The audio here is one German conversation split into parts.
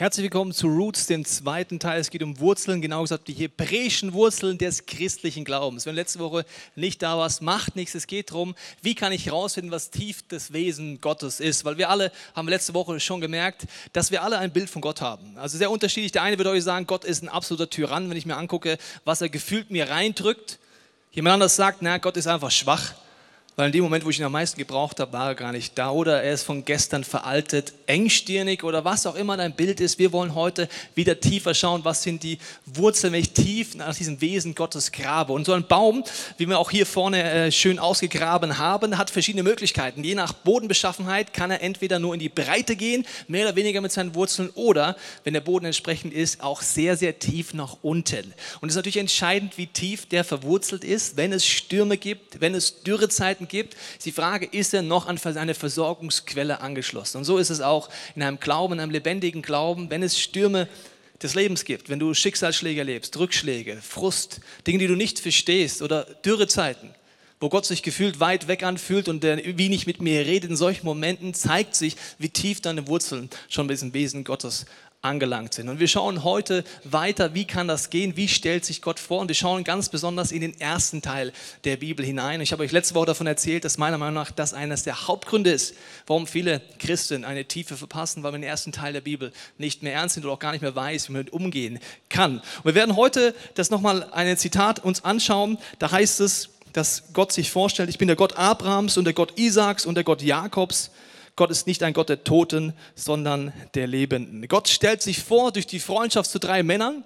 Herzlich willkommen zu Roots, dem zweiten Teil. Es geht um Wurzeln, genau gesagt die hebräischen Wurzeln des christlichen Glaubens. Wenn du letzte Woche nicht da warst, macht nichts. Es geht darum, wie kann ich herausfinden, was tief das Wesen Gottes ist. Weil wir alle haben letzte Woche schon gemerkt, dass wir alle ein Bild von Gott haben. Also sehr unterschiedlich. Der eine würde euch sagen, Gott ist ein absoluter Tyrann, wenn ich mir angucke, was er gefühlt mir reindrückt. Jemand anders sagt, na, Gott ist einfach schwach. Weil in dem Moment, wo ich ihn am meisten gebraucht habe, war er gar nicht da oder er ist von gestern veraltet, engstirnig oder was auch immer dein Bild ist. Wir wollen heute wieder tiefer schauen, was sind die Wurzeln, ich tief nach diesem Wesen Gottes grabe. Und so ein Baum, wie wir auch hier vorne äh, schön ausgegraben haben, hat verschiedene Möglichkeiten. Je nach Bodenbeschaffenheit kann er entweder nur in die Breite gehen, mehr oder weniger mit seinen Wurzeln, oder, wenn der Boden entsprechend ist, auch sehr, sehr tief nach unten. Und es ist natürlich entscheidend, wie tief der verwurzelt ist, wenn es Stürme gibt, wenn es Dürrezeiten gibt, ist die Frage, ist er noch an eine Versorgungsquelle angeschlossen? Und so ist es auch in einem Glauben, in einem lebendigen Glauben, wenn es Stürme des Lebens gibt, wenn du Schicksalsschläge erlebst, Rückschläge, Frust, Dinge, die du nicht verstehst oder Dürrezeiten, wo Gott sich gefühlt weit weg anfühlt und der wie nicht mit mir redet, in solchen Momenten zeigt sich, wie tief deine Wurzeln schon bei diesem Wesen Gottes angelangt sind. Und wir schauen heute weiter, wie kann das gehen, wie stellt sich Gott vor. Und wir schauen ganz besonders in den ersten Teil der Bibel hinein. Ich habe euch letzte Woche davon erzählt, dass meiner Meinung nach das eines der Hauptgründe ist, warum viele Christen eine Tiefe verpassen, weil man den ersten Teil der Bibel nicht mehr ernst nimmt oder auch gar nicht mehr weiß, wie man damit umgehen kann. Und wir werden heute das nochmal ein Zitat uns anschauen. Da heißt es, dass Gott sich vorstellt, ich bin der Gott Abrahams und der Gott Isaaks und der Gott Jakobs. Gott ist nicht ein Gott der Toten, sondern der Lebenden. Gott stellt sich vor durch die Freundschaft zu drei Männern.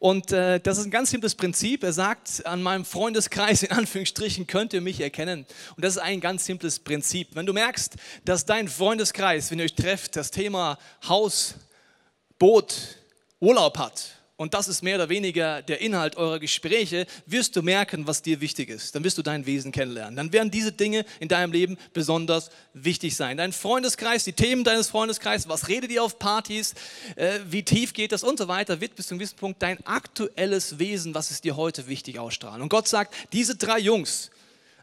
Und äh, das ist ein ganz simples Prinzip. Er sagt, an meinem Freundeskreis, in Anführungsstrichen, könnt ihr mich erkennen. Und das ist ein ganz simples Prinzip. Wenn du merkst, dass dein Freundeskreis, wenn ihr euch trefft, das Thema Haus, Boot, Urlaub hat, und das ist mehr oder weniger der Inhalt eurer Gespräche, wirst du merken, was dir wichtig ist. Dann wirst du dein Wesen kennenlernen. Dann werden diese Dinge in deinem Leben besonders wichtig sein. Dein Freundeskreis, die Themen deines Freundeskreises, was redet ihr auf Partys, äh, wie tief geht das und so weiter, wird bis zu einem gewissen Punkt dein aktuelles Wesen, was ist dir heute wichtig, ausstrahlen. Und Gott sagt, diese drei Jungs,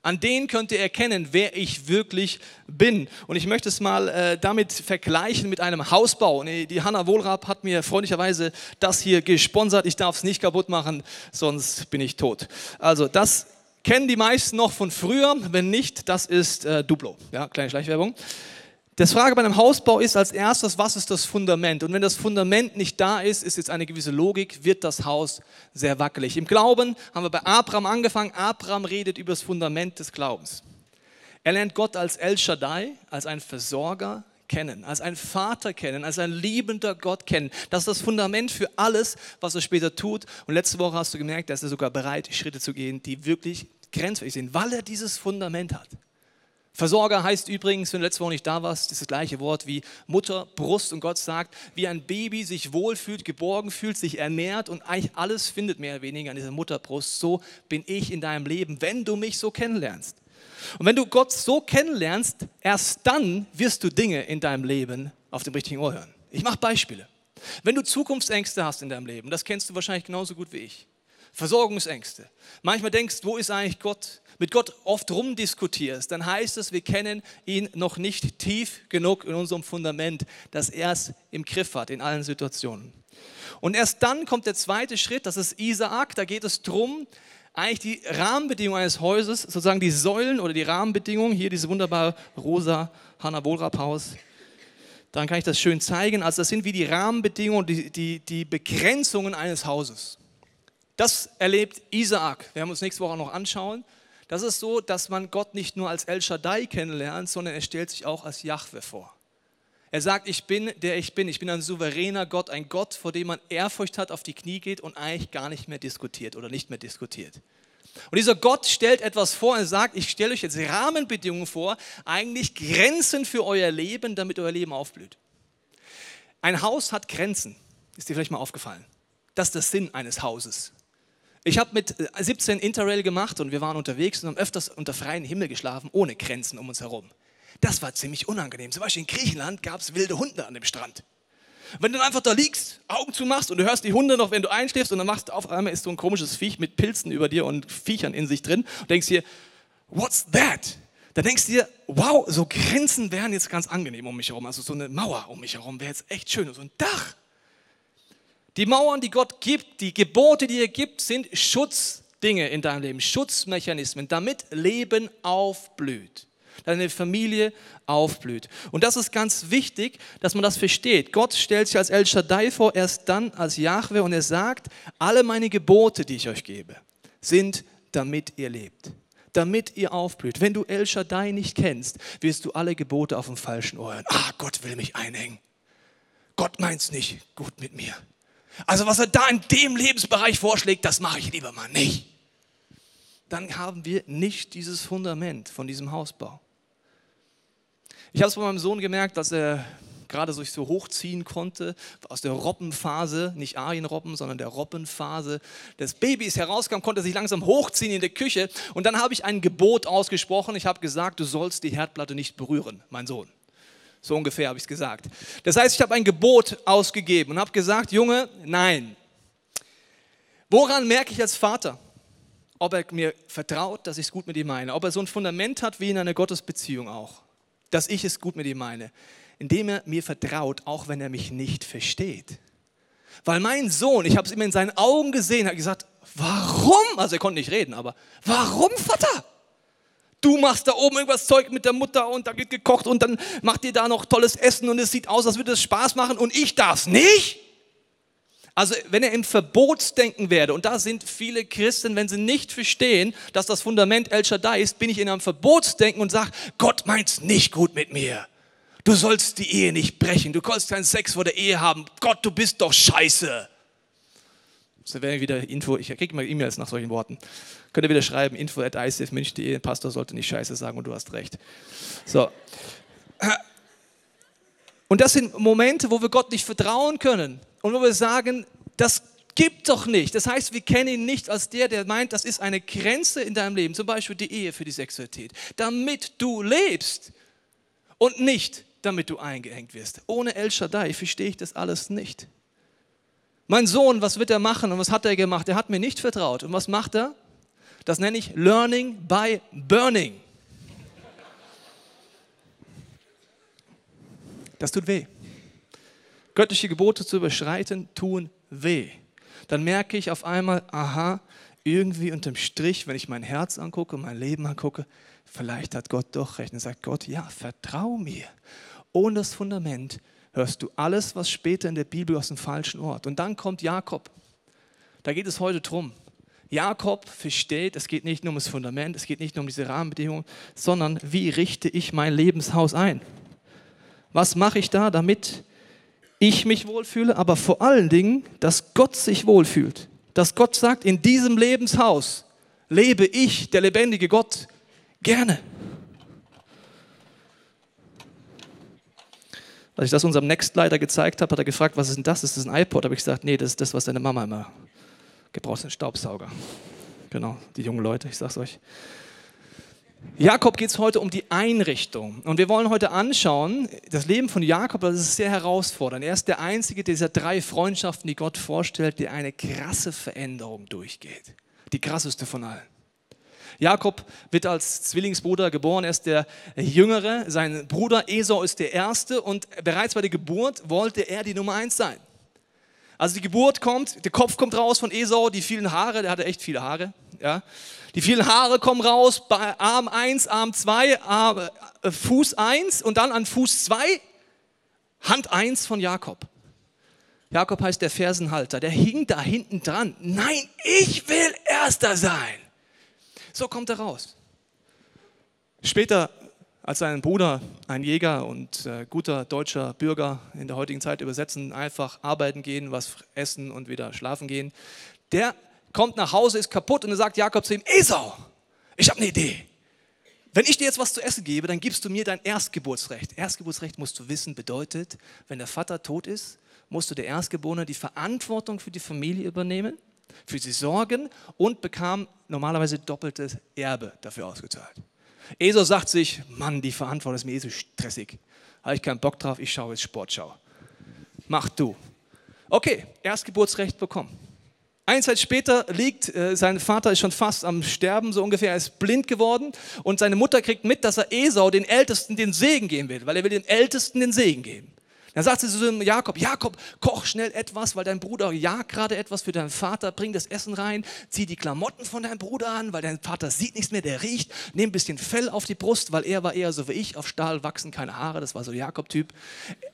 an denen könnt ihr erkennen, wer ich wirklich bin. Und ich möchte es mal äh, damit vergleichen mit einem Hausbau. Und die Hanna Wohlrab hat mir freundlicherweise das hier gesponsert. Ich darf es nicht kaputt machen, sonst bin ich tot. Also das kennen die meisten noch von früher. Wenn nicht, das ist äh, Duplo. Ja, kleine Schleichwerbung. Das Frage bei einem Hausbau ist als erstes, was ist das Fundament? Und wenn das Fundament nicht da ist, ist jetzt eine gewisse Logik, wird das Haus sehr wackelig. Im Glauben haben wir bei Abraham angefangen. Abraham redet über das Fundament des Glaubens. Er lernt Gott als El Shaddai, als ein Versorger kennen, als ein Vater kennen, als ein liebender Gott kennen. Das ist das Fundament für alles, was er später tut. Und letzte Woche hast du gemerkt, dass er sogar bereit, Schritte zu gehen, die wirklich grenzwertig sind, weil er dieses Fundament hat. Versorger heißt übrigens, wenn du letzte Woche nicht da warst, das, das gleiche Wort wie Mutter, Brust und Gott sagt, wie ein Baby sich wohlfühlt, geborgen fühlt, sich ernährt und eigentlich alles findet mehr oder weniger an dieser Mutterbrust. So bin ich in deinem Leben, wenn du mich so kennenlernst. Und wenn du Gott so kennenlernst, erst dann wirst du Dinge in deinem Leben auf dem richtigen Ohr hören. Ich mache Beispiele. Wenn du Zukunftsängste hast in deinem Leben, das kennst du wahrscheinlich genauso gut wie ich. Versorgungsängste. Manchmal denkst, wo ist eigentlich Gott? Mit Gott oft rumdiskutierst, dann heißt es, wir kennen ihn noch nicht tief genug in unserem Fundament, dass er es im Griff hat in allen Situationen. Und erst dann kommt der zweite Schritt, das ist Isaak, da geht es darum, eigentlich die Rahmenbedingungen eines Hauses, sozusagen die Säulen oder die Rahmenbedingungen, hier diese wunderbare rosa Hanna Wohlrab Haus, dann kann ich das schön zeigen. Also das sind wie die Rahmenbedingungen, die, die, die Begrenzungen eines Hauses. Das erlebt Isaak. Wir werden uns nächste Woche noch anschauen. Das ist so, dass man Gott nicht nur als El Shaddai kennenlernt, sondern er stellt sich auch als Jahwe vor. Er sagt, ich bin der ich bin. Ich bin ein souveräner Gott, ein Gott, vor dem man Ehrfurcht hat, auf die Knie geht und eigentlich gar nicht mehr diskutiert oder nicht mehr diskutiert. Und dieser Gott stellt etwas vor und sagt, ich stelle euch jetzt Rahmenbedingungen vor, eigentlich Grenzen für euer Leben, damit euer Leben aufblüht. Ein Haus hat Grenzen. Ist dir vielleicht mal aufgefallen? Das ist der Sinn eines Hauses. Ich habe mit 17 äh, Interrail gemacht und wir waren unterwegs und haben öfters unter freiem Himmel geschlafen, ohne Grenzen um uns herum. Das war ziemlich unangenehm. Zum Beispiel in Griechenland gab es wilde Hunde an dem Strand. Wenn du einfach da liegst, Augen zumachst und du hörst die Hunde noch, wenn du einschläfst und dann machst auf einmal ist so ein komisches Viech mit Pilzen über dir und Viechern in sich drin und denkst dir, what's that? Da denkst du dir, wow, so Grenzen wären jetzt ganz angenehm um mich herum. Also so eine Mauer um mich herum wäre jetzt echt schön. So ein Dach. Die Mauern, die Gott gibt, die Gebote, die er gibt, sind Schutzdinge in deinem Leben, Schutzmechanismen, damit Leben aufblüht deine Familie aufblüht. Und das ist ganz wichtig, dass man das versteht. Gott stellt sich als El Shaddai vor, erst dann als Yahweh und er sagt, alle meine Gebote, die ich euch gebe, sind, damit ihr lebt damit ihr aufblüht. Wenn du El Shaddai nicht kennst, wirst du alle Gebote auf dem falschen Ohr hören. Ah, Gott will mich einhängen. Gott meint es nicht gut mit mir. Also was er da in dem Lebensbereich vorschlägt, das mache ich lieber mal nicht. Dann haben wir nicht dieses Fundament von diesem Hausbau. Ich habe es bei meinem Sohn gemerkt, dass er gerade sich so hochziehen konnte, aus der Robbenphase, nicht Arienrobben, sondern der Robbenphase des Babys herauskam, konnte sich langsam hochziehen in der Küche. Und dann habe ich ein Gebot ausgesprochen. Ich habe gesagt, du sollst die Herdplatte nicht berühren, mein Sohn. So ungefähr habe ich es gesagt. Das heißt, ich habe ein Gebot ausgegeben und habe gesagt, Junge, nein. Woran merke ich als Vater, ob er mir vertraut, dass ich es gut mit ihm meine, ob er so ein Fundament hat wie in einer Gottesbeziehung auch dass ich es gut mit ihm meine, indem er mir vertraut, auch wenn er mich nicht versteht. Weil mein Sohn, ich habe es immer in seinen Augen gesehen, hat gesagt, warum? Also er konnte nicht reden, aber warum, Vater? Du machst da oben irgendwas Zeug mit der Mutter und da wird gekocht und dann macht ihr da noch tolles Essen und es sieht aus, als würde es Spaß machen und ich darf es nicht? Also wenn er im Verbotsdenken werde, und da sind viele Christen, wenn sie nicht verstehen, dass das Fundament El Shaddai ist, bin ich in einem Verbotsdenken und sage, Gott meint's nicht gut mit mir. Du sollst die Ehe nicht brechen, du sollst keinen Sex vor der Ehe haben. Gott, du bist doch scheiße. So wäre wieder Info, ich kriege immer E-Mails nach solchen Worten. Könnt ihr wieder schreiben, info at icfmünch.de, Pastor sollte nicht scheiße sagen und du hast recht. So. Und das sind Momente, wo wir Gott nicht vertrauen können und wo wir sagen, das gibt doch nicht. Das heißt, wir kennen ihn nicht als der, der meint, das ist eine Grenze in deinem Leben, zum Beispiel die Ehe für die Sexualität, damit du lebst und nicht, damit du eingehängt wirst. Ohne El Shaddai verstehe ich das alles nicht. Mein Sohn, was wird er machen und was hat er gemacht? Er hat mir nicht vertraut. Und was macht er? Das nenne ich Learning by Burning. Das tut weh. Göttliche Gebote zu überschreiten, tun weh. Dann merke ich auf einmal, aha, irgendwie unterm Strich, wenn ich mein Herz angucke, mein Leben angucke, vielleicht hat Gott doch recht. Und sagt Gott, ja, vertrau mir. Ohne das Fundament hörst du alles, was später in der Bibel aus dem falschen Ort. Und dann kommt Jakob. Da geht es heute drum. Jakob versteht, es geht nicht nur um das Fundament, es geht nicht nur um diese Rahmenbedingungen, sondern wie richte ich mein Lebenshaus ein? Was mache ich da, damit ich mich wohlfühle, aber vor allen Dingen, dass Gott sich wohlfühlt? Dass Gott sagt, in diesem Lebenshaus lebe ich, der lebendige Gott, gerne. Als ich das unserem Nextleiter gezeigt habe, hat er gefragt, was ist denn das? Ist das ein iPod? Habe ich gesagt, nee, das ist das, was deine Mama immer gebraucht, ein Staubsauger. Genau, die jungen Leute, ich sag's euch. Jakob geht es heute um die Einrichtung. Und wir wollen heute anschauen, das Leben von Jakob, das ist sehr herausfordernd. Er ist der einzige dieser drei Freundschaften, die Gott vorstellt, der eine krasse Veränderung durchgeht. Die krasseste von allen. Jakob wird als Zwillingsbruder geboren, er ist der Jüngere, sein Bruder Esau ist der Erste und bereits bei der Geburt wollte er die Nummer eins sein. Also die Geburt kommt, der Kopf kommt raus von Esau, die vielen Haare, der hatte echt viele Haare, ja. Die vielen Haare kommen raus bei Arm 1, Arm 2, Arm, äh, Fuß 1 und dann an Fuß 2 Hand 1 von Jakob. Jakob heißt der Fersenhalter, der hing da hinten dran. Nein, ich will Erster sein. So kommt er raus. Später, als sein Bruder, ein Jäger und äh, guter deutscher Bürger in der heutigen Zeit übersetzen, einfach arbeiten gehen, was essen und wieder schlafen gehen, der kommt nach Hause, ist kaputt und dann sagt Jakob zu ihm, Esau, ich habe eine Idee. Wenn ich dir jetzt was zu essen gebe, dann gibst du mir dein Erstgeburtsrecht. Erstgeburtsrecht musst du wissen, bedeutet, wenn der Vater tot ist, musst du der Erstgeborene die Verantwortung für die Familie übernehmen, für sie sorgen und bekam normalerweise doppeltes Erbe dafür ausgezahlt. Esau sagt sich, Mann, die Verantwortung ist mir eh so stressig. Habe ich keinen Bock drauf, ich schaue jetzt Sportschau. Mach du. Okay, Erstgeburtsrecht bekommen. Eine Zeit später liegt, äh, sein Vater ist schon fast am Sterben, so ungefähr, er ist blind geworden und seine Mutter kriegt mit, dass er Esau, den Ältesten, den Segen geben will, weil er will dem Ältesten den Segen geben. Dann sagt sie zu Jakob, Jakob, koch schnell etwas, weil dein Bruder jagt gerade etwas für deinen Vater, bring das Essen rein, zieh die Klamotten von deinem Bruder an, weil dein Vater sieht nichts mehr, der riecht, nimm ein bisschen Fell auf die Brust, weil er war eher so wie ich, auf Stahl wachsen keine Haare, das war so Jakob-Typ.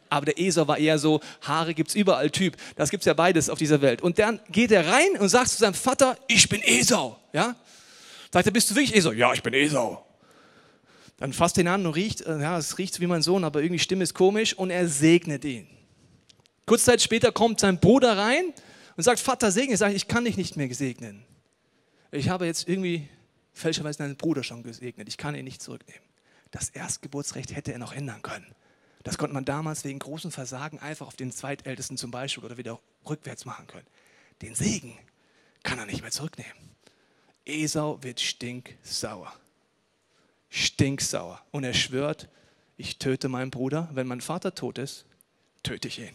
Aber der Esau war eher so, Haare gibt es überall Typ. Das gibt es ja beides auf dieser Welt. Und dann geht er rein und sagt zu seinem Vater, ich bin Esau. Ja? Sagt er, bist du wirklich Esau? Ja, ich bin Esau. Dann fasst ihn an und riecht, äh, ja, es riecht wie mein Sohn, aber irgendwie Stimme ist komisch und er segnet ihn. Kurze Zeit später kommt sein Bruder rein und sagt, Vater, segne. Sagt, ich kann dich nicht mehr segnen. Ich habe jetzt irgendwie fälschlicherweise deinen Bruder schon gesegnet. Ich kann ihn nicht zurücknehmen. Das Erstgeburtsrecht hätte er noch ändern können. Das konnte man damals wegen großen Versagen einfach auf den Zweitältesten zum Beispiel oder wieder rückwärts machen können. Den Segen kann er nicht mehr zurücknehmen. Esau wird stinksauer stinksauer. Und er schwört, ich töte meinen Bruder. Wenn mein Vater tot ist, töte ich ihn.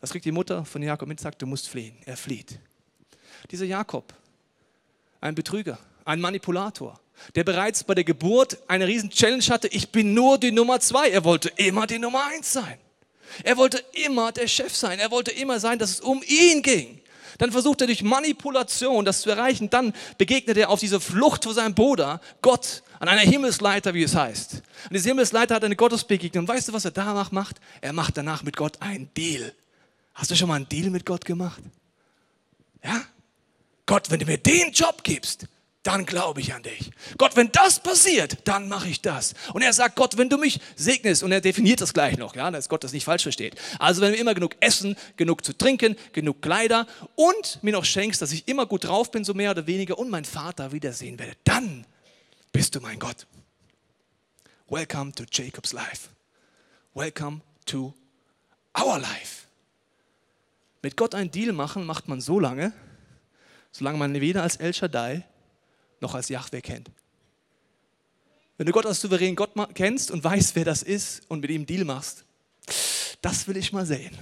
Das kriegt die Mutter von Jakob mit, sagt, du musst fliehen. Er flieht. Dieser Jakob, ein Betrüger, ein Manipulator, der bereits bei der Geburt eine riesen Challenge hatte, ich bin nur die Nummer zwei. Er wollte immer die Nummer eins sein. Er wollte immer der Chef sein. Er wollte immer sein, dass es um ihn ging. Dann versucht er durch Manipulation das zu erreichen. Dann begegnet er auf diese Flucht vor seinem Bruder, Gott, an einer Himmelsleiter, wie es heißt. Und diese Himmelsleiter hat eine Gottesbegegnung. Und weißt du, was er danach macht? Er macht danach mit Gott einen Deal. Hast du schon mal einen Deal mit Gott gemacht? Ja? Gott, wenn du mir den Job gibst, dann glaube ich an dich. Gott, wenn das passiert, dann mache ich das. Und er sagt, Gott, wenn du mich segnest, und er definiert das gleich noch, ja, dass Gott das nicht falsch versteht. Also wenn wir immer genug essen, genug zu trinken, genug Kleider und mir noch schenkst, dass ich immer gut drauf bin, so mehr oder weniger, und meinen Vater wiedersehen werde, dann bist du mein Gott. Welcome to Jacob's life. Welcome to our life. Mit Gott einen Deal machen macht man so lange, solange man weder als El Shaddai noch als Yahweh kennt. Wenn du Gott als souveränen Gott kennst und weißt, wer das ist und mit ihm Deal machst, das will ich mal sehen.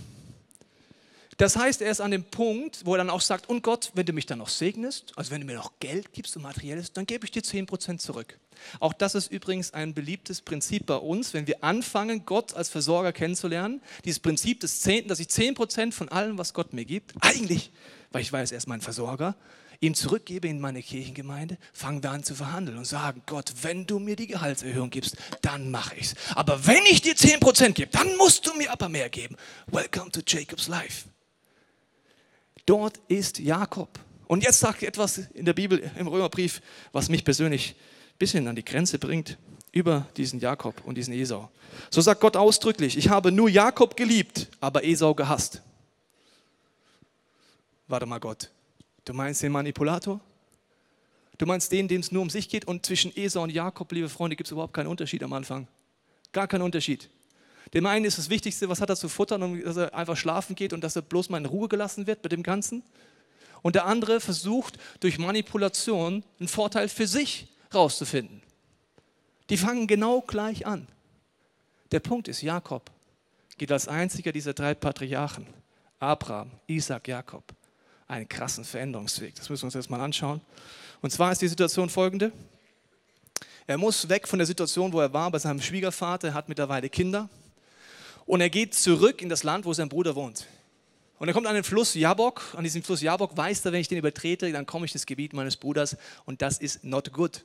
Das heißt, er ist an dem Punkt, wo er dann auch sagt, und Gott, wenn du mich dann noch segnest, also wenn du mir noch Geld gibst und materielles, dann gebe ich dir 10% zurück. Auch das ist übrigens ein beliebtes Prinzip bei uns, wenn wir anfangen, Gott als Versorger kennenzulernen. Dieses Prinzip des Zehnten, dass ich 10% von allem, was Gott mir gibt, eigentlich, weil ich weiß, er ist mein Versorger, ihm zurückgebe in meine Kirchengemeinde, fangen wir an zu verhandeln und sagen, Gott, wenn du mir die Gehaltserhöhung gibst, dann mache ich es. Aber wenn ich dir 10% gebe, dann musst du mir aber mehr geben. Welcome to Jacob's Life. Dort ist Jakob. Und jetzt sagt etwas in der Bibel, im Römerbrief, was mich persönlich ein bisschen an die Grenze bringt, über diesen Jakob und diesen Esau. So sagt Gott ausdrücklich, ich habe nur Jakob geliebt, aber Esau gehasst. Warte mal, Gott, Du meinst den Manipulator? Du meinst den, dem es nur um sich geht? Und zwischen Esau und Jakob, liebe Freunde, gibt es überhaupt keinen Unterschied am Anfang. Gar keinen Unterschied. Dem einen ist das Wichtigste, was hat er zu futtern und dass er einfach schlafen geht und dass er bloß mal in Ruhe gelassen wird mit dem Ganzen. Und der andere versucht durch Manipulation einen Vorteil für sich rauszufinden. Die fangen genau gleich an. Der Punkt ist, Jakob geht als einziger dieser drei Patriarchen, Abraham, Isaac, Jakob, einen krassen Veränderungsweg. Das müssen wir uns jetzt mal anschauen. Und zwar ist die Situation folgende. Er muss weg von der Situation, wo er war, bei seinem Schwiegervater, er hat mittlerweile Kinder. Und er geht zurück in das Land, wo sein Bruder wohnt. Und er kommt an den Fluss Jabok. An diesem Fluss Jabok weiß er, wenn ich den übertrete, dann komme ich ins Gebiet meines Bruders. Und das ist not good.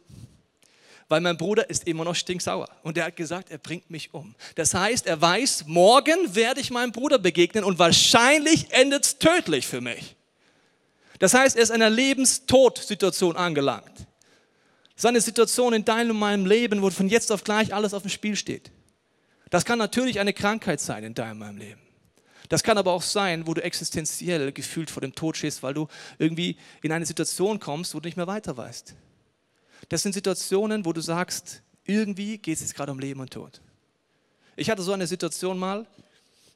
Weil mein Bruder ist immer noch stinksauer. Und er hat gesagt, er bringt mich um. Das heißt, er weiß, morgen werde ich meinem Bruder begegnen und wahrscheinlich endet es tödlich für mich. Das heißt, er ist in einer Lebenstod-Situation angelangt. Das ist eine Situation in deinem und meinem Leben, wo von jetzt auf gleich alles auf dem Spiel steht. Das kann natürlich eine Krankheit sein in deinem und meinem Leben. Das kann aber auch sein, wo du existenziell gefühlt vor dem Tod stehst, weil du irgendwie in eine Situation kommst, wo du nicht mehr weiter weißt. Das sind Situationen, wo du sagst, irgendwie geht es jetzt gerade um Leben und Tod. Ich hatte so eine Situation mal,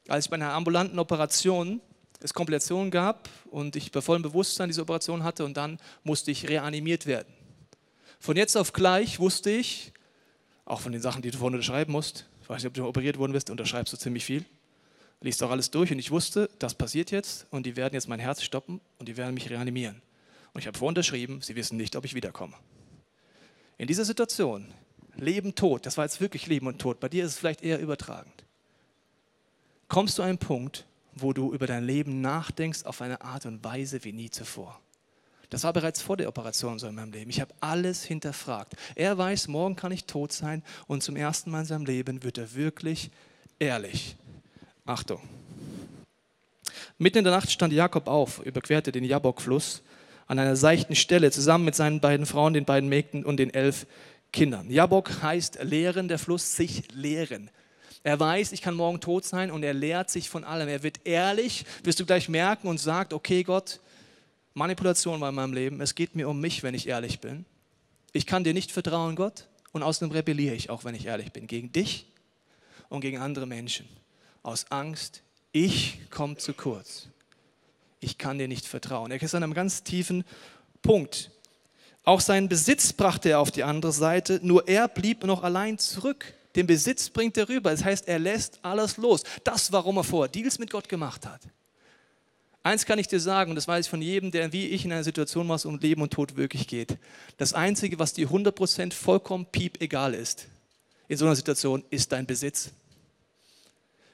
als ich bei einer ambulanten Operation es Komplikationen gab und ich bei vollem Bewusstsein diese Operation hatte und dann musste ich reanimiert werden. Von jetzt auf gleich wusste ich, auch von den Sachen, die du vorne unterschreiben musst, ich weiß nicht, ob du operiert worden bist, unterschreibst du ziemlich viel, liest auch alles durch und ich wusste, das passiert jetzt und die werden jetzt mein Herz stoppen und die werden mich reanimieren. Und ich habe vorunterschrieben, sie wissen nicht, ob ich wiederkomme. In dieser Situation, Leben, Tod, das war jetzt wirklich Leben und Tod, bei dir ist es vielleicht eher übertragend kommst du an einen Punkt, wo du über dein Leben nachdenkst auf eine Art und Weise wie nie zuvor. Das war bereits vor der Operation so in meinem Leben. Ich habe alles hinterfragt. Er weiß, morgen kann ich tot sein und zum ersten Mal in seinem Leben wird er wirklich ehrlich. Achtung. Mitten in der Nacht stand Jakob auf, überquerte den Jabok-Fluss an einer seichten Stelle zusammen mit seinen beiden Frauen, den beiden Mägden und den elf Kindern. Jabok heißt lehren, der Fluss sich lehren. Er weiß, ich kann morgen tot sein und er lehrt sich von allem. Er wird ehrlich, wirst du gleich merken und sagt, okay Gott, Manipulation war in meinem Leben, es geht mir um mich, wenn ich ehrlich bin. Ich kann dir nicht vertrauen, Gott, und außerdem rebelliere ich, auch wenn ich ehrlich bin, gegen dich und gegen andere Menschen. Aus Angst, ich komme zu kurz. Ich kann dir nicht vertrauen. Er ist an einem ganz tiefen Punkt. Auch seinen Besitz brachte er auf die andere Seite, nur er blieb noch allein zurück. Den Besitz bringt er rüber. Das heißt, er lässt alles los. Das, warum er vorher Deals mit Gott gemacht hat. Eins kann ich dir sagen, und das weiß ich von jedem, der wie ich in einer Situation war, um Leben und Tod wirklich geht. Das Einzige, was dir 100% vollkommen piep egal ist, in so einer Situation, ist dein Besitz.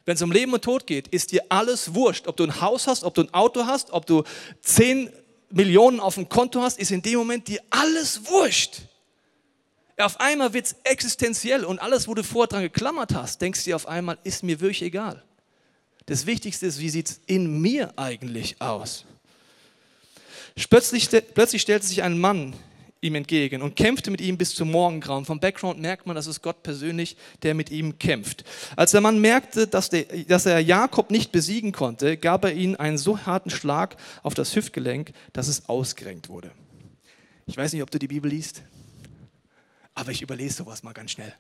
Wenn es um Leben und Tod geht, ist dir alles wurscht. Ob du ein Haus hast, ob du ein Auto hast, ob du 10 Millionen auf dem Konto hast, ist in dem Moment dir alles wurscht. Auf einmal wird es existenziell und alles, wo du vorher dran geklammert hast, denkst du dir auf einmal, ist mir wirklich egal. Das Wichtigste ist, wie sieht es in mir eigentlich aus? Plötzlich, plötzlich stellte sich ein Mann ihm entgegen und kämpfte mit ihm bis zum Morgengrauen. Vom Background merkt man, dass es Gott persönlich, der mit ihm kämpft. Als der Mann merkte, dass, der, dass er Jakob nicht besiegen konnte, gab er ihm einen so harten Schlag auf das Hüftgelenk, dass es ausgerenkt wurde. Ich weiß nicht, ob du die Bibel liest, aber ich überlese sowas mal ganz schnell.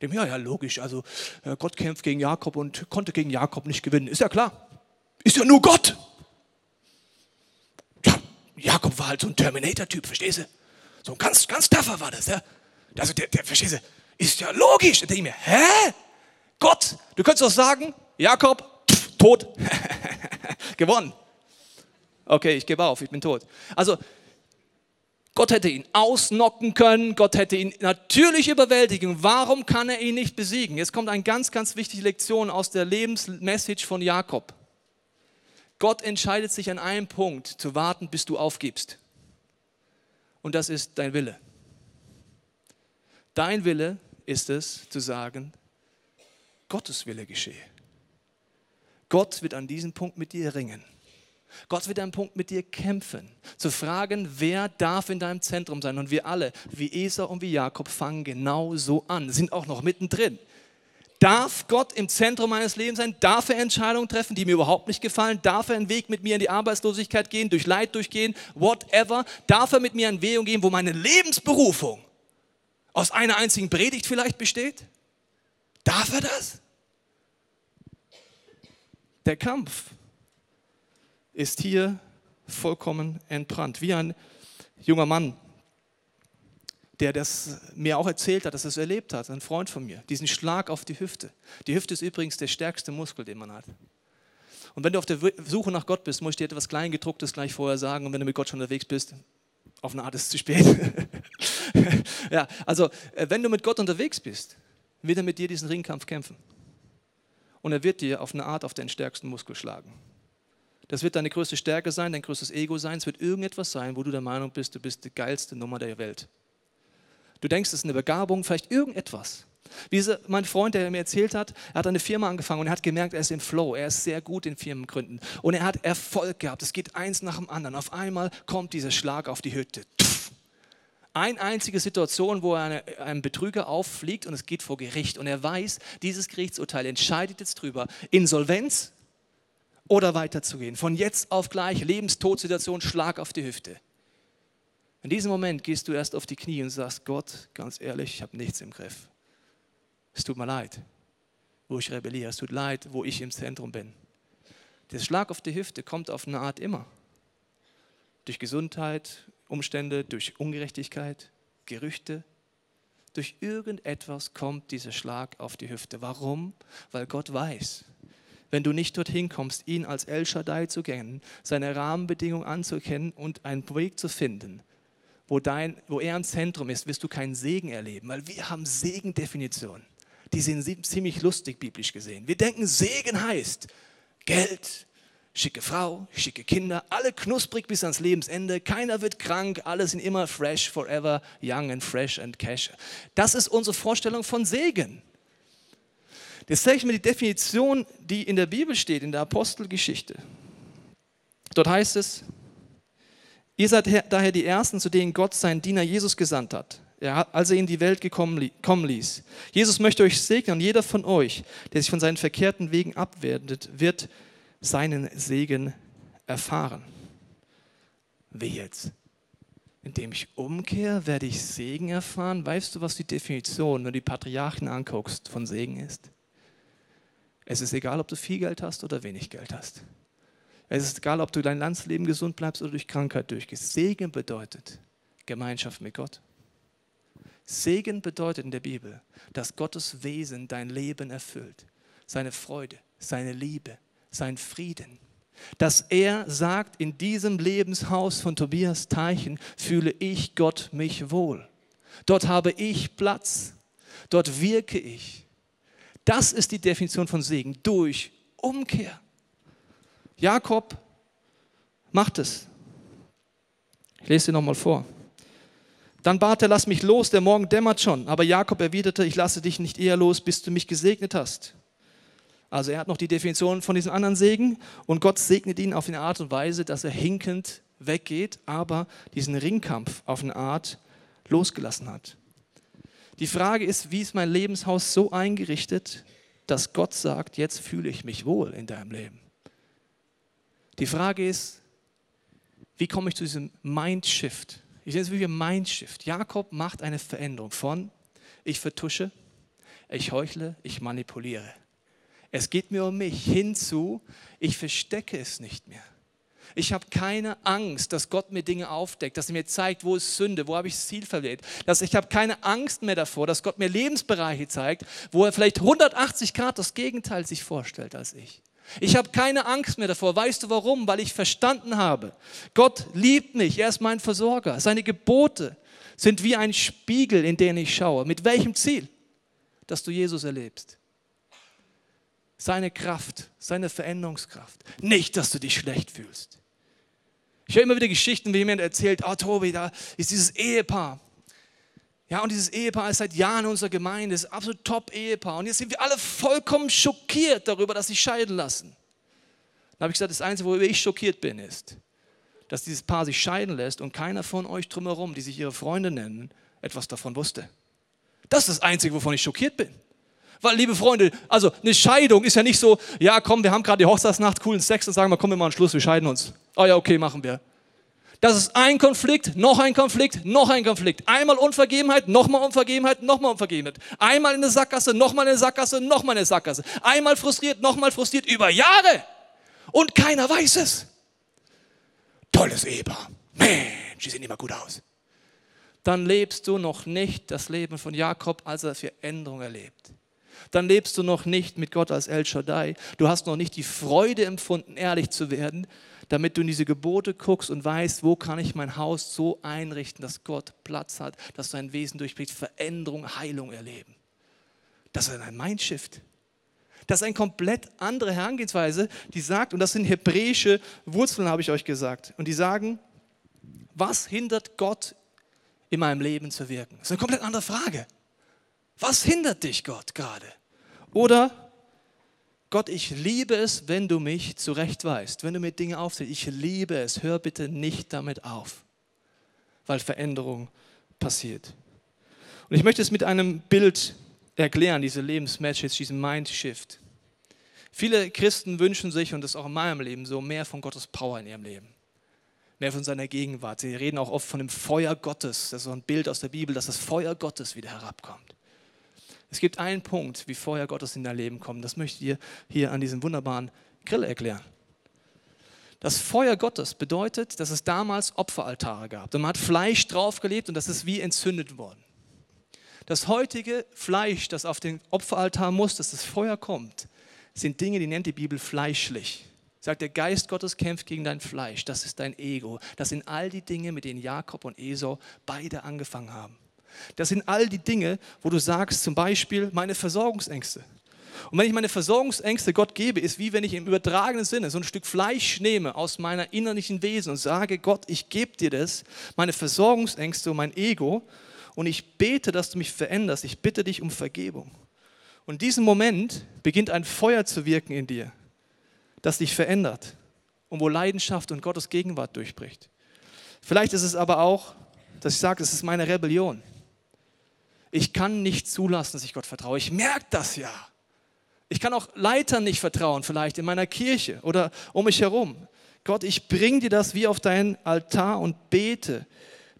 Dem, ja, ja, logisch. Also äh, Gott kämpft gegen Jakob und konnte gegen Jakob nicht gewinnen. Ist ja klar. Ist ja nur Gott. Ja, Jakob war halt so ein Terminator-Typ, verstehst du? So ein ganz, ganz tougher war das, ja. Also der, der verstehst du, ist ja logisch. Da denke ich mir, hä? Gott, du könntest doch sagen, Jakob, pff, tot, gewonnen. Okay, ich gebe auf, ich bin tot. Also Gott hätte ihn ausnocken können, Gott hätte ihn natürlich überwältigen. Warum kann er ihn nicht besiegen? Jetzt kommt eine ganz, ganz wichtige Lektion aus der Lebensmessage von Jakob. Gott entscheidet sich an einem Punkt zu warten, bis du aufgibst. Und das ist dein Wille. Dein Wille ist es zu sagen, Gottes Wille geschehe. Gott wird an diesem Punkt mit dir ringen. Gott wird einen Punkt mit dir kämpfen, zu fragen, wer darf in deinem Zentrum sein. Und wir alle, wie Esau und wie Jakob, fangen genau so an, sind auch noch mittendrin. Darf Gott im Zentrum meines Lebens sein? Darf er Entscheidungen treffen, die mir überhaupt nicht gefallen? Darf er einen Weg mit mir in die Arbeitslosigkeit gehen, durch Leid durchgehen, whatever? Darf er mit mir einen Weg gehen, wo meine Lebensberufung aus einer einzigen Predigt vielleicht besteht? Darf er das? Der Kampf ist hier vollkommen entbrannt. Wie ein junger Mann, der das mir auch erzählt hat, dass er es erlebt hat, ein Freund von mir, diesen Schlag auf die Hüfte. Die Hüfte ist übrigens der stärkste Muskel, den man hat. Und wenn du auf der Suche nach Gott bist, muss ich dir etwas Kleingedrucktes gleich vorher sagen. Und wenn du mit Gott schon unterwegs bist, auf eine Art ist es zu spät. ja, also äh, wenn du mit Gott unterwegs bist, wird er mit dir diesen Ringkampf kämpfen. Und er wird dir auf eine Art auf den stärksten Muskel schlagen. Das wird deine größte Stärke sein, dein größtes Ego sein. Es wird irgendetwas sein, wo du der Meinung bist, du bist die geilste Nummer der Welt. Du denkst, es ist eine Begabung, vielleicht irgendetwas. Wie mein Freund, der mir erzählt hat, er hat eine Firma angefangen und er hat gemerkt, er ist im Flow, er ist sehr gut in Firmengründen und er hat Erfolg gehabt. Es geht eins nach dem anderen. Auf einmal kommt dieser Schlag auf die Hütte. Eine einzige Situation, wo er eine, einem Betrüger auffliegt und es geht vor Gericht und er weiß, dieses Gerichtsurteil entscheidet jetzt drüber. Insolvenz oder weiterzugehen. Von jetzt auf gleich, Lebenstodsituation, Schlag auf die Hüfte. In diesem Moment gehst du erst auf die Knie und sagst, Gott, ganz ehrlich, ich habe nichts im Griff. Es tut mir leid, wo ich rebelliere. Es tut leid, wo ich im Zentrum bin. Der Schlag auf die Hüfte kommt auf eine Art immer. Durch Gesundheit, Umstände, durch Ungerechtigkeit, Gerüchte. Durch irgendetwas kommt dieser Schlag auf die Hüfte. Warum? Weil Gott weiß, wenn du nicht dorthin kommst, ihn als El Shaddai zu kennen, seine Rahmenbedingungen anzukennen und einen Weg zu finden, wo, dein, wo er ein Zentrum ist, wirst du keinen Segen erleben, weil wir haben Segendefinitionen. die sind ziemlich lustig biblisch gesehen. Wir denken, Segen heißt Geld, schicke Frau, schicke Kinder, alle knusprig bis ans Lebensende, keiner wird krank, alle sind immer fresh, forever, young and fresh and cash. Das ist unsere Vorstellung von Segen. Jetzt zeige ich mir die Definition, die in der Bibel steht, in der Apostelgeschichte. Dort heißt es, ihr seid daher die Ersten, zu denen Gott seinen Diener Jesus gesandt hat, als er in die Welt gekommen, kommen ließ. Jesus möchte euch segnen und jeder von euch, der sich von seinen verkehrten Wegen abwendet, wird seinen Segen erfahren. Wie jetzt? Indem ich umkehre, werde ich Segen erfahren. Weißt du, was die Definition, wenn du die Patriarchen anguckst, von Segen ist? Es ist egal, ob du viel Geld hast oder wenig Geld hast. Es ist egal, ob du dein Landsleben gesund bleibst oder durch Krankheit durchgehst. Segen bedeutet Gemeinschaft mit Gott. Segen bedeutet in der Bibel, dass Gottes Wesen dein Leben erfüllt. Seine Freude, seine Liebe, sein Frieden. Dass er sagt, in diesem Lebenshaus von Tobias Teichen fühle ich Gott mich wohl. Dort habe ich Platz. Dort wirke ich. Das ist die Definition von Segen durch Umkehr. Jakob macht es. Ich lese dir nochmal vor. Dann bat er, lass mich los, der Morgen dämmert schon. Aber Jakob erwiderte, ich lasse dich nicht eher los, bis du mich gesegnet hast. Also er hat noch die Definition von diesem anderen Segen und Gott segnet ihn auf eine Art und Weise, dass er hinkend weggeht, aber diesen Ringkampf auf eine Art losgelassen hat. Die Frage ist, wie ist mein Lebenshaus so eingerichtet, dass Gott sagt, jetzt fühle ich mich wohl in deinem Leben. Die Frage ist, wie komme ich zu diesem Mindshift? Ich nenne es wie ein Mindshift. Jakob macht eine Veränderung von ich vertusche, ich heuchle, ich manipuliere. Es geht mir um mich hinzu, ich verstecke es nicht mehr. Ich habe keine Angst, dass Gott mir Dinge aufdeckt, dass er mir zeigt, wo ist Sünde, wo habe ich das Ziel verwählt. Dass ich habe keine Angst mehr davor, dass Gott mir Lebensbereiche zeigt, wo er vielleicht 180 Grad das Gegenteil sich vorstellt als ich. Ich habe keine Angst mehr davor. Weißt du warum? Weil ich verstanden habe, Gott liebt mich, er ist mein Versorger. Seine Gebote sind wie ein Spiegel, in den ich schaue. Mit welchem Ziel? Dass du Jesus erlebst seine Kraft, seine Veränderungskraft. Nicht, dass du dich schlecht fühlst. Ich höre immer wieder Geschichten, wie jemand erzählt, oh Tobi, da ist dieses Ehepaar. Ja, und dieses Ehepaar ist seit Jahren in unserer Gemeinde, ist ein absolut Top-Ehepaar. Und jetzt sind wir alle vollkommen schockiert darüber, dass sie scheiden lassen. Da habe ich gesagt, das Einzige, worüber ich schockiert bin, ist, dass dieses Paar sich scheiden lässt und keiner von euch drumherum, die sich ihre Freunde nennen, etwas davon wusste. Das ist das Einzige, wovon ich schockiert bin. Weil, liebe Freunde, also eine Scheidung ist ja nicht so, ja komm, wir haben gerade die Hochzeitsnacht, coolen Sex und sagen wir, komm, wir machen Schluss, wir scheiden uns. Oh ja, okay, machen wir. Das ist ein Konflikt, noch ein Konflikt, noch ein Konflikt. Einmal Unvergebenheit, nochmal Unvergebenheit, nochmal Unvergebenheit. Einmal in der Sackgasse, nochmal in der Sackgasse, nochmal in der Sackgasse. Einmal frustriert, nochmal frustriert, über Jahre. Und keiner weiß es. Tolles Ehepaar. Mensch, die sehen immer gut aus. Dann lebst du noch nicht das Leben von Jakob, als er Veränderung erlebt dann lebst du noch nicht mit Gott als El Shaddai. Du hast noch nicht die Freude empfunden, ehrlich zu werden, damit du in diese Gebote guckst und weißt, wo kann ich mein Haus so einrichten, dass Gott Platz hat, dass sein Wesen durchbricht, Veränderung, Heilung erleben. Das ist ein Mindshift. Das ist eine komplett andere Herangehensweise, die sagt, und das sind hebräische Wurzeln, habe ich euch gesagt, und die sagen, was hindert Gott in meinem Leben zu wirken? Das ist eine komplett andere Frage. Was hindert dich Gott gerade? Oder Gott, ich liebe es, wenn du mich zurechtweist, wenn du mir Dinge aufzählst. Ich liebe es. Hör bitte nicht damit auf, weil Veränderung passiert. Und ich möchte es mit einem Bild erklären, diese Lebensmatches, diesen Mindshift. Viele Christen wünschen sich, und das ist auch in meinem Leben so, mehr von Gottes Power in ihrem Leben. Mehr von seiner Gegenwart. Sie reden auch oft von dem Feuer Gottes. Das ist so ein Bild aus der Bibel, dass das Feuer Gottes wieder herabkommt. Es gibt einen Punkt, wie Feuer Gottes in dein Leben kommt. Das möchte ich dir hier an diesem wunderbaren Grill erklären. Das Feuer Gottes bedeutet, dass es damals Opferaltare gab. Und man hat Fleisch draufgelebt und das ist wie entzündet worden. Das heutige Fleisch, das auf den Opferaltar muss, dass das Feuer kommt, sind Dinge, die nennt die Bibel fleischlich. Sagt der Geist Gottes kämpft gegen dein Fleisch. Das ist dein Ego. Das sind all die Dinge, mit denen Jakob und Esau beide angefangen haben. Das sind all die Dinge, wo du sagst, zum Beispiel meine Versorgungsängste. Und wenn ich meine Versorgungsängste Gott gebe, ist wie wenn ich im übertragenen Sinne so ein Stück Fleisch nehme aus meiner innerlichen Wesen und sage, Gott, ich gebe dir das, meine Versorgungsängste und mein Ego, und ich bete, dass du mich veränderst. Ich bitte dich um Vergebung. Und in diesem Moment beginnt ein Feuer zu wirken in dir, das dich verändert und wo Leidenschaft und Gottes Gegenwart durchbricht. Vielleicht ist es aber auch, dass ich sage, es ist meine Rebellion. Ich kann nicht zulassen, dass ich Gott vertraue. Ich merke das ja. Ich kann auch Leitern nicht vertrauen, vielleicht in meiner Kirche oder um mich herum. Gott, ich bringe dir das wie auf deinen Altar und bete,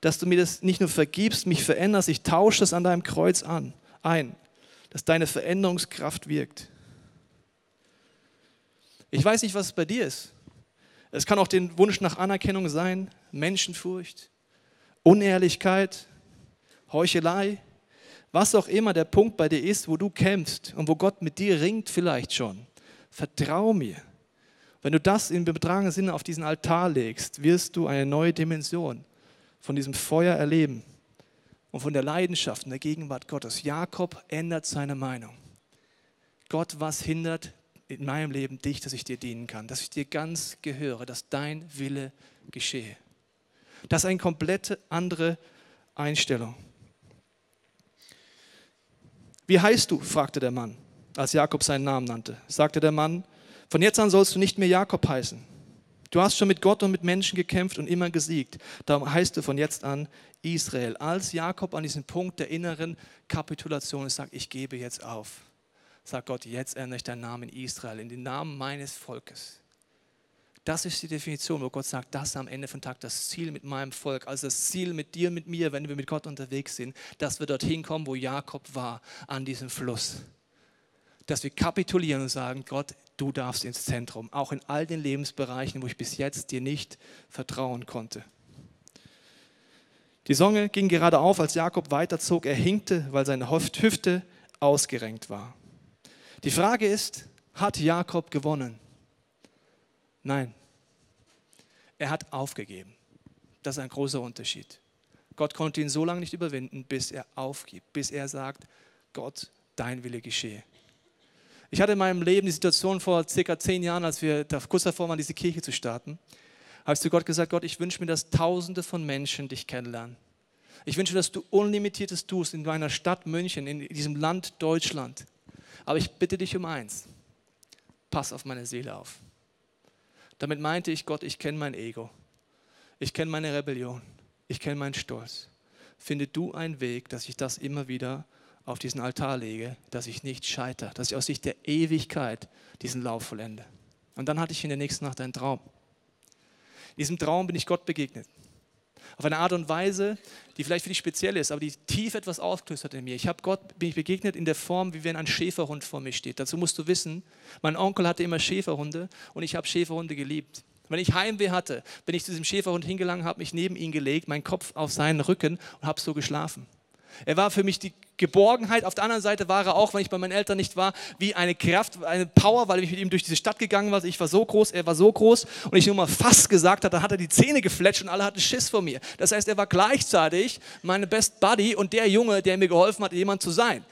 dass du mir das nicht nur vergibst, mich veränderst, ich tausche das an deinem Kreuz an, ein, dass deine Veränderungskraft wirkt. Ich weiß nicht, was es bei dir ist. Es kann auch den Wunsch nach Anerkennung sein, Menschenfurcht, Unehrlichkeit, Heuchelei, was auch immer der Punkt bei dir ist, wo du kämpfst und wo Gott mit dir ringt vielleicht schon. Vertrau mir. Wenn du das im betragenen Sinne auf diesen Altar legst, wirst du eine neue Dimension von diesem Feuer erleben und von der Leidenschaft und der Gegenwart Gottes. Jakob ändert seine Meinung. Gott, was hindert in meinem Leben dich, dass ich dir dienen kann, dass ich dir ganz gehöre, dass dein Wille geschehe. Das ist eine komplett andere Einstellung. Wie heißt du? fragte der Mann, als Jakob seinen Namen nannte. Sagte der Mann, von jetzt an sollst du nicht mehr Jakob heißen. Du hast schon mit Gott und mit Menschen gekämpft und immer gesiegt. Darum heißt du von jetzt an Israel. Als Jakob an diesem Punkt der inneren Kapitulation ist, sagt, ich gebe jetzt auf, sagt Gott, jetzt ändere ich deinen Namen in Israel, in den Namen meines Volkes. Das ist die Definition, wo Gott sagt, das ist am Ende von Tag das Ziel mit meinem Volk, also das Ziel mit dir, mit mir, wenn wir mit Gott unterwegs sind, dass wir dorthin kommen, wo Jakob war, an diesem Fluss. Dass wir kapitulieren und sagen, Gott, du darfst ins Zentrum, auch in all den Lebensbereichen, wo ich bis jetzt dir nicht vertrauen konnte. Die Sonne ging gerade auf, als Jakob weiterzog. Er hinkte, weil seine Hüfte ausgerenkt war. Die Frage ist, hat Jakob gewonnen? Nein, er hat aufgegeben. Das ist ein großer Unterschied. Gott konnte ihn so lange nicht überwinden, bis er aufgibt, bis er sagt, Gott, dein Wille geschehe. Ich hatte in meinem Leben die Situation vor circa zehn Jahren, als wir kurz davor waren, diese Kirche zu starten, habe ich zu Gott gesagt, Gott, ich wünsche mir, dass Tausende von Menschen dich kennenlernen. Ich wünsche, dass du Unlimitiertes tust in meiner Stadt München, in diesem Land Deutschland. Aber ich bitte dich um eins, pass auf meine Seele auf. Damit meinte ich, Gott, ich kenne mein Ego. Ich kenne meine Rebellion. Ich kenne meinen Stolz. Finde du einen Weg, dass ich das immer wieder auf diesen Altar lege, dass ich nicht scheitere, dass ich aus Sicht der Ewigkeit diesen Lauf vollende. Und dann hatte ich in der nächsten Nacht einen Traum. In diesem Traum bin ich Gott begegnet. Auf eine Art und Weise, die vielleicht für dich speziell ist, aber die tief etwas hat in mir. Ich habe Gott bin ich begegnet in der Form, wie wenn ein Schäferhund vor mir steht. Dazu musst du wissen, mein Onkel hatte immer Schäferhunde und ich habe Schäferhunde geliebt. Wenn ich Heimweh hatte, bin ich zu diesem Schäferhund hingelangt, habe mich neben ihn gelegt, meinen Kopf auf seinen Rücken und habe so geschlafen. Er war für mich die Geborgenheit. Auf der anderen Seite war er auch, wenn ich bei meinen Eltern nicht war, wie eine Kraft, eine Power, weil ich mit ihm durch diese Stadt gegangen war. Ich war so groß, er war so groß und ich nur mal fast gesagt hatte, dann hat er die Zähne gefletscht und alle hatten Schiss vor mir. Das heißt, er war gleichzeitig meine Best Buddy und der Junge, der mir geholfen hat, jemand zu sein.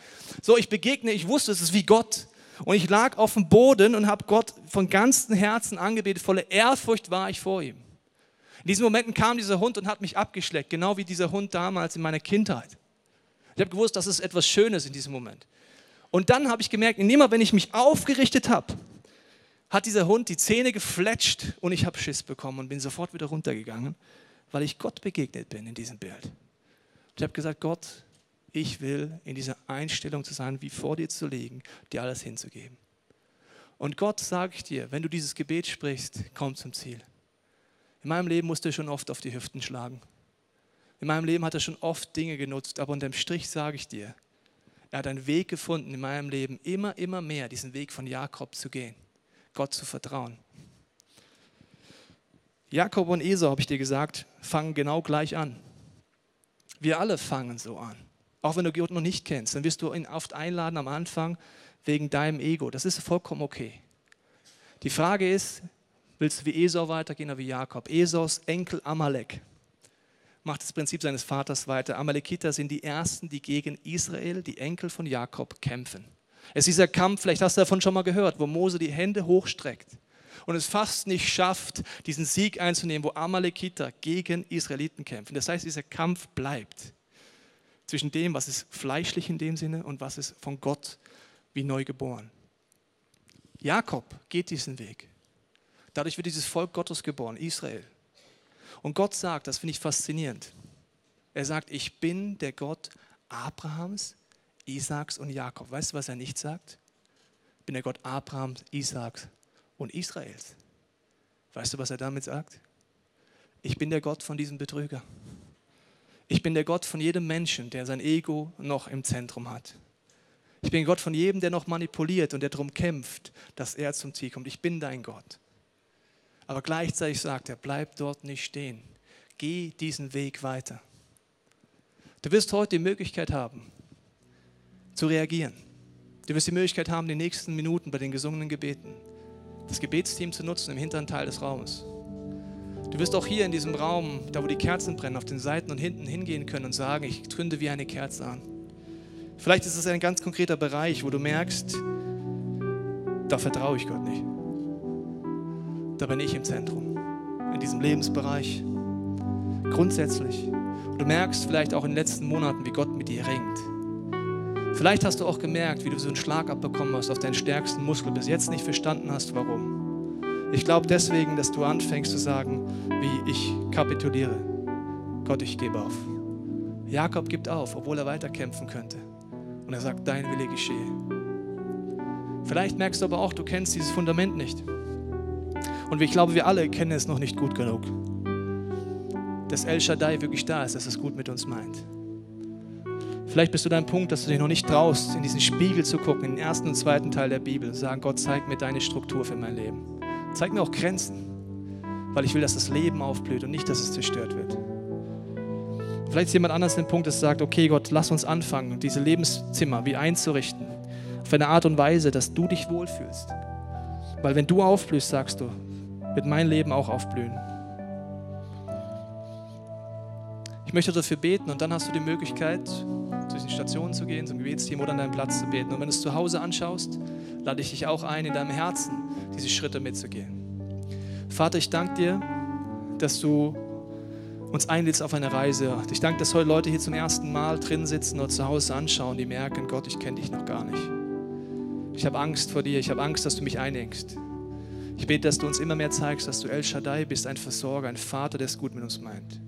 So, ich begegne, ich wusste, es ist wie Gott. Und ich lag auf dem Boden und habe Gott von ganzem Herzen angebetet. Volle Ehrfurcht war ich vor ihm. In diesen Momenten kam dieser Hund und hat mich abgeschleckt, genau wie dieser Hund damals in meiner Kindheit. Ich habe gewusst, das ist etwas Schönes in diesem Moment. Und dann habe ich gemerkt, indem wenn ich mich aufgerichtet habe, hat dieser Hund die Zähne gefletscht und ich habe Schiss bekommen und bin sofort wieder runtergegangen, weil ich Gott begegnet bin in diesem Bild. Ich habe gesagt, Gott, ich will in dieser Einstellung zu sein, wie vor dir zu legen, dir alles hinzugeben. Und Gott, sage ich dir, wenn du dieses Gebet sprichst, komm zum Ziel. In meinem Leben musste ich schon oft auf die Hüften schlagen. In meinem Leben hat er schon oft Dinge genutzt, aber unterm Strich sage ich dir, er hat einen Weg gefunden in meinem Leben, immer, immer mehr diesen Weg von Jakob zu gehen, Gott zu vertrauen. Jakob und Esau, habe ich dir gesagt, fangen genau gleich an. Wir alle fangen so an. Auch wenn du Gott noch nicht kennst, dann wirst du ihn oft einladen am Anfang wegen deinem Ego. Das ist vollkommen okay. Die Frage ist, willst du wie Esau weitergehen oder wie Jakob? Esaus Enkel Amalek macht das Prinzip seines Vaters weiter. Amalekiter sind die Ersten, die gegen Israel, die Enkel von Jakob, kämpfen. Es ist dieser Kampf, vielleicht hast du davon schon mal gehört, wo Mose die Hände hochstreckt und es fast nicht schafft, diesen Sieg einzunehmen, wo Amalekiter gegen Israeliten kämpfen. Das heißt, dieser Kampf bleibt zwischen dem, was ist fleischlich in dem Sinne und was ist von Gott wie neu geboren. Jakob geht diesen Weg. Dadurch wird dieses Volk Gottes geboren, Israel. Und Gott sagt, das finde ich faszinierend. Er sagt, ich bin der Gott Abrahams, Isaaks und Jakob. Weißt du, was er nicht sagt? Ich bin der Gott Abrahams, Isaaks und Israels. Weißt du, was er damit sagt? Ich bin der Gott von diesem Betrüger. Ich bin der Gott von jedem Menschen, der sein Ego noch im Zentrum hat. Ich bin Gott von jedem, der noch manipuliert und der darum kämpft, dass er zum Ziel kommt. Ich bin dein Gott. Aber gleichzeitig sagt er, bleib dort nicht stehen. Geh diesen Weg weiter. Du wirst heute die Möglichkeit haben, zu reagieren. Du wirst die Möglichkeit haben, die nächsten Minuten bei den gesungenen Gebeten das Gebetsteam zu nutzen im hinteren Teil des Raumes. Du wirst auch hier in diesem Raum, da wo die Kerzen brennen, auf den Seiten und hinten hingehen können und sagen, ich zünde wie eine Kerze an. Vielleicht ist es ein ganz konkreter Bereich, wo du merkst, da vertraue ich Gott nicht. Da bin ich im Zentrum, in diesem Lebensbereich. Grundsätzlich. du merkst vielleicht auch in den letzten Monaten, wie Gott mit dir ringt. Vielleicht hast du auch gemerkt, wie du so einen Schlag abbekommen hast auf deinen stärksten Muskel, bis jetzt nicht verstanden hast, warum. Ich glaube deswegen, dass du anfängst zu sagen, wie ich kapituliere. Gott, ich gebe auf. Jakob gibt auf, obwohl er weiterkämpfen könnte. Und er sagt, dein Wille geschehe. Vielleicht merkst du aber auch, du kennst dieses Fundament nicht. Und ich glaube, wir alle kennen es noch nicht gut genug. Dass El Shaddai wirklich da ist, dass es gut mit uns meint. Vielleicht bist du dein Punkt, dass du dich noch nicht traust, in diesen Spiegel zu gucken, in den ersten und zweiten Teil der Bibel, und sagen, Gott, zeig mir deine Struktur für mein Leben. Zeig mir auch Grenzen, weil ich will, dass das Leben aufblüht und nicht, dass es zerstört wird. Vielleicht ist jemand anders den Punkt, dass sagt, okay Gott, lass uns anfangen, diese Lebenszimmer wie einzurichten. Auf eine Art und Weise, dass du dich wohlfühlst. Weil wenn du aufblühst, sagst du, wird mein Leben auch aufblühen. Ich möchte dafür beten und dann hast du die Möglichkeit, zu diesen Stationen zu gehen, zum Gebetsteam oder an deinem Platz zu beten. Und wenn du es zu Hause anschaust, lade ich dich auch ein, in deinem Herzen diese Schritte mitzugehen. Vater, ich danke dir, dass du uns einlädst auf eine Reise. Ich danke, dass heute Leute hier zum ersten Mal drin sitzen oder zu Hause anschauen, die merken, Gott, ich kenne dich noch gar nicht. Ich habe Angst vor dir, ich habe Angst, dass du mich einengst. Ich bete, dass du uns immer mehr zeigst, dass du El Shaddai bist, ein Versorger, ein Vater, der es gut mit uns meint.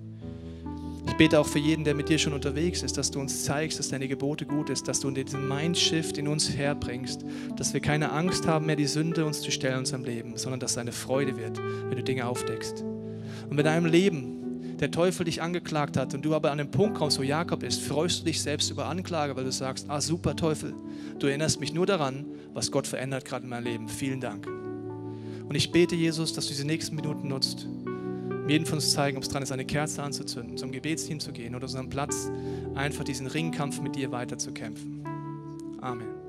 Ich bete auch für jeden, der mit dir schon unterwegs ist, dass du uns zeigst, dass deine Gebote gut ist, dass du diesen Mindshift in uns herbringst, dass wir keine Angst haben mehr, die Sünde uns zu stellen in unserem Leben, sondern dass deine Freude wird, wenn du Dinge aufdeckst. Und mit deinem Leben der Teufel dich angeklagt hat und du aber an den Punkt kommst, wo Jakob ist, freust du dich selbst über Anklage, weil du sagst, ah super Teufel, du erinnerst mich nur daran, was Gott verändert gerade in meinem Leben. Vielen Dank. Und ich bete, Jesus, dass du diese nächsten Minuten nutzt, um jeden von uns zeigen, ob es dran ist, eine Kerze anzuzünden, zum Gebetsteam zu gehen oder zu einem Platz, einfach diesen Ringkampf mit dir weiterzukämpfen. Amen.